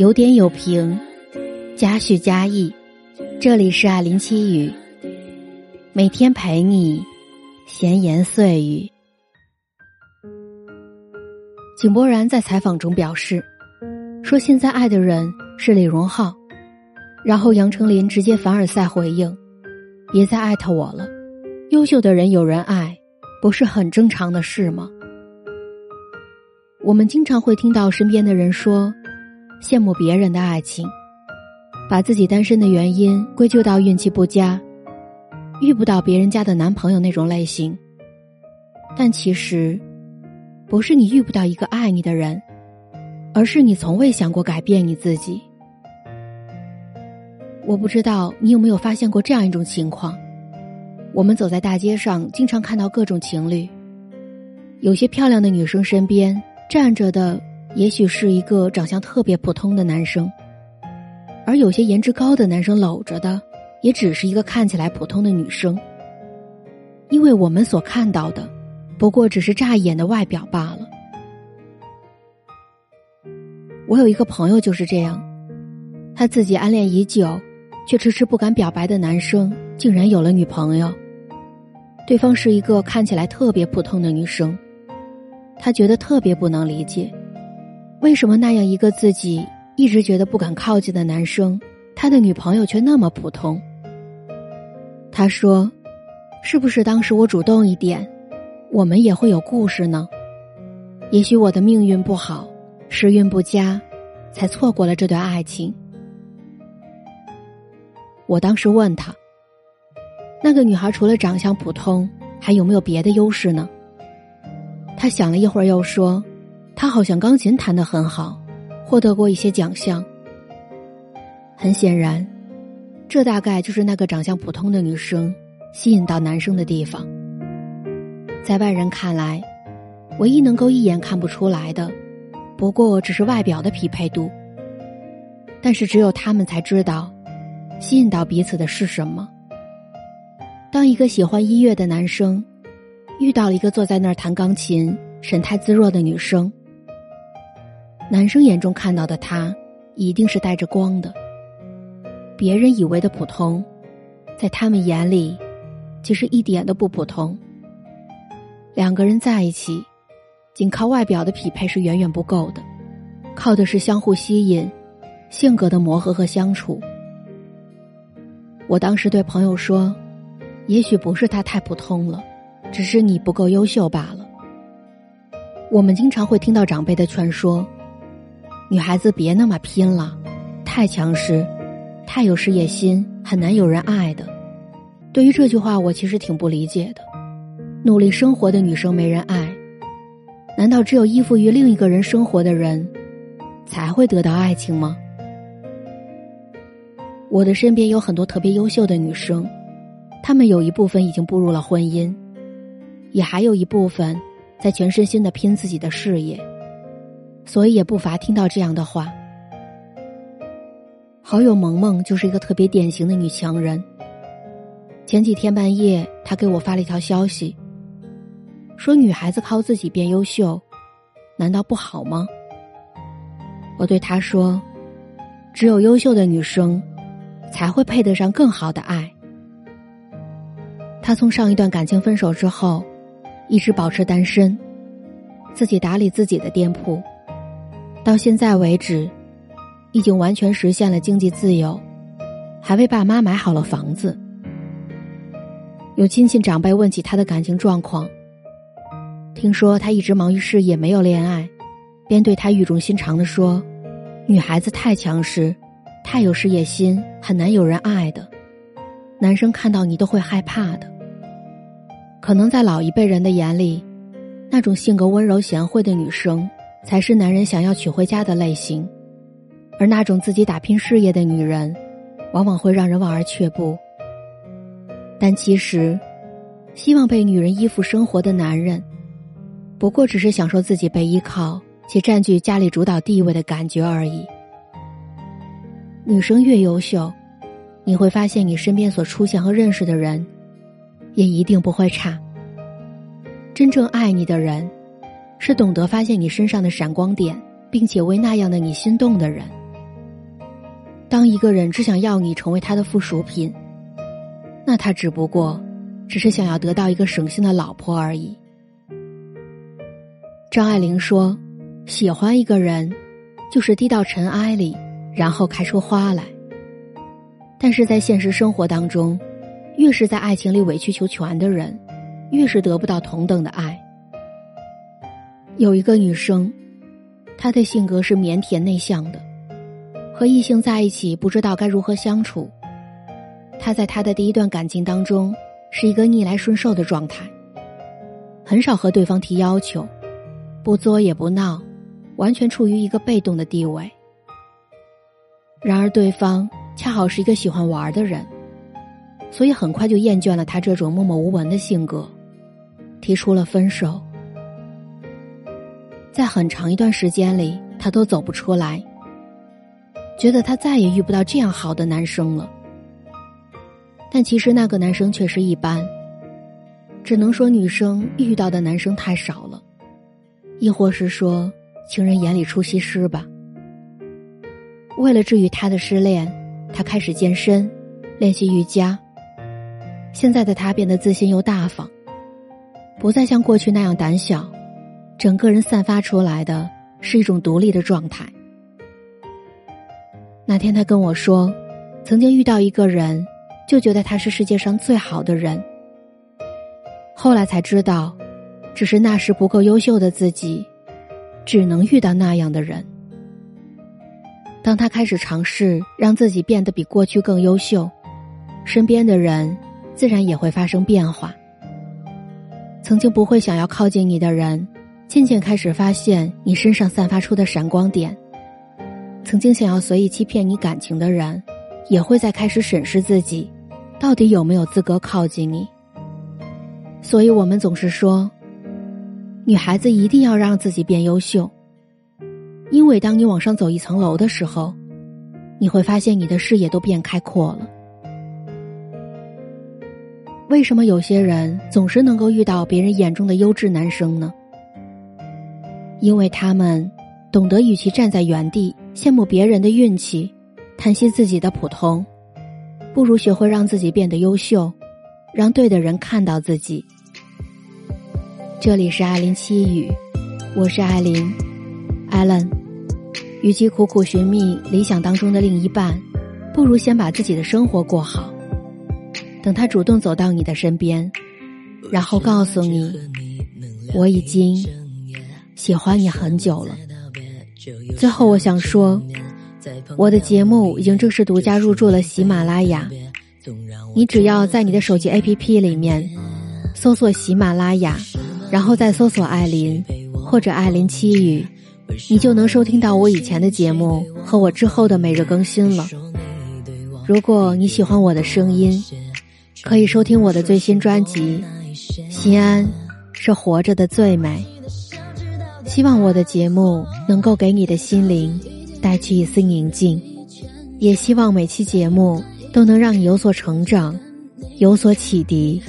有点有评，加叙加意。这里是爱林七语，每天陪你闲言碎语。井柏然在采访中表示，说现在爱的人是李荣浩，然后杨丞琳直接凡尔赛回应：“别再艾特我了，优秀的人有人爱，不是很正常的事吗？”我们经常会听到身边的人说，羡慕别人的爱情，把自己单身的原因归咎到运气不佳，遇不到别人家的男朋友那种类型。但其实，不是你遇不到一个爱你的人，而是你从未想过改变你自己。我不知道你有没有发现过这样一种情况：我们走在大街上，经常看到各种情侣，有些漂亮的女生身边。站着的也许是一个长相特别普通的男生，而有些颜值高的男生搂着的也只是一个看起来普通的女生。因为我们所看到的，不过只是乍一眼的外表罢了。我有一个朋友就是这样，他自己暗恋已久，却迟迟不敢表白的男生，竟然有了女朋友。对方是一个看起来特别普通的女生。他觉得特别不能理解，为什么那样一个自己一直觉得不敢靠近的男生，他的女朋友却那么普通。他说：“是不是当时我主动一点，我们也会有故事呢？也许我的命运不好，时运不佳，才错过了这段爱情。”我当时问他：“那个女孩除了长相普通，还有没有别的优势呢？”他想了一会儿，又说：“他好像钢琴弹得很好，获得过一些奖项。”很显然，这大概就是那个长相普通的女生吸引到男生的地方。在外人看来，唯一能够一眼看不出来的，不过只是外表的匹配度。但是只有他们才知道，吸引到彼此的是什么。当一个喜欢音乐的男生。遇到了一个坐在那儿弹钢琴、神态自若的女生，男生眼中看到的她，一定是带着光的。别人以为的普通，在他们眼里，其实一点都不普通。两个人在一起，仅靠外表的匹配是远远不够的，靠的是相互吸引、性格的磨合和相处。我当时对朋友说：“也许不是他太普通了。”只是你不够优秀罢了。我们经常会听到长辈的劝说：“女孩子别那么拼了，太强势，太有事业心，很难有人爱的。”对于这句话，我其实挺不理解的。努力生活的女生没人爱，难道只有依附于另一个人生活的人，才会得到爱情吗？我的身边有很多特别优秀的女生，她们有一部分已经步入了婚姻。也还有一部分在全身心的拼自己的事业，所以也不乏听到这样的话。好友萌萌就是一个特别典型的女强人。前几天半夜，她给我发了一条消息，说女孩子靠自己变优秀，难道不好吗？我对她说，只有优秀的女生，才会配得上更好的爱。她从上一段感情分手之后。一直保持单身，自己打理自己的店铺，到现在为止，已经完全实现了经济自由，还为爸妈买好了房子。有亲戚长辈问起他的感情状况，听说他一直忙于事业，没有恋爱，便对他语重心长的说：“女孩子太强势，太有事业心，很难有人爱的，男生看到你都会害怕的。”可能在老一辈人的眼里，那种性格温柔贤惠的女生才是男人想要娶回家的类型，而那种自己打拼事业的女人，往往会让人望而却步。但其实，希望被女人依附生活的男人，不过只是享受自己被依靠且占据家里主导地位的感觉而已。女生越优秀，你会发现你身边所出现和认识的人。也一定不会差。真正爱你的人，是懂得发现你身上的闪光点，并且为那样的你心动的人。当一个人只想要你成为他的附属品，那他只不过只是想要得到一个省心的老婆而已。张爱玲说：“喜欢一个人，就是低到尘埃里，然后开出花来。”但是在现实生活当中，越是在爱情里委曲求全的人，越是得不到同等的爱。有一个女生，她的性格是腼腆内向的，和异性在一起不知道该如何相处。她在她的第一段感情当中是一个逆来顺受的状态，很少和对方提要求。不作也不闹，完全处于一个被动的地位。然而，对方恰好是一个喜欢玩的人，所以很快就厌倦了他这种默默无闻的性格，提出了分手。在很长一段时间里，他都走不出来，觉得他再也遇不到这样好的男生了。但其实那个男生确实一般，只能说女生遇到的男生太少了。亦或是说，情人眼里出西施吧。为了治愈他的失恋，他开始健身，练习瑜伽。现在的他变得自信又大方，不再像过去那样胆小，整个人散发出来的是一种独立的状态。那天他跟我说，曾经遇到一个人，就觉得他是世界上最好的人。后来才知道。只是那时不够优秀的自己，只能遇到那样的人。当他开始尝试让自己变得比过去更优秀，身边的人自然也会发生变化。曾经不会想要靠近你的人，渐渐开始发现你身上散发出的闪光点；曾经想要随意欺骗你感情的人，也会在开始审视自己，到底有没有资格靠近你。所以我们总是说。女孩子一定要让自己变优秀，因为当你往上走一层楼的时候，你会发现你的视野都变开阔了。为什么有些人总是能够遇到别人眼中的优质男生呢？因为他们懂得与其站在原地羡慕别人的运气，叹息自己的普通，不如学会让自己变得优秀，让对的人看到自己。这里是艾琳七语，我是艾琳，艾伦。与其苦苦寻觅理想当中的另一半，不如先把自己的生活过好。等他主动走到你的身边，然后告诉你，我已经喜欢你很久了。最后，我想说，我的节目已经正式独家入驻了喜马拉雅。你只要在你的手机 APP 里面搜索喜马拉雅。然后再搜索艾琳或者艾琳七语，你就能收听到我以前的节目和我之后的每日更新了。如果你喜欢我的声音，可以收听我的最新专辑《西安是活着的最美》。希望我的节目能够给你的心灵带去一丝宁静，也希望每期节目都能让你有所成长，有所启迪。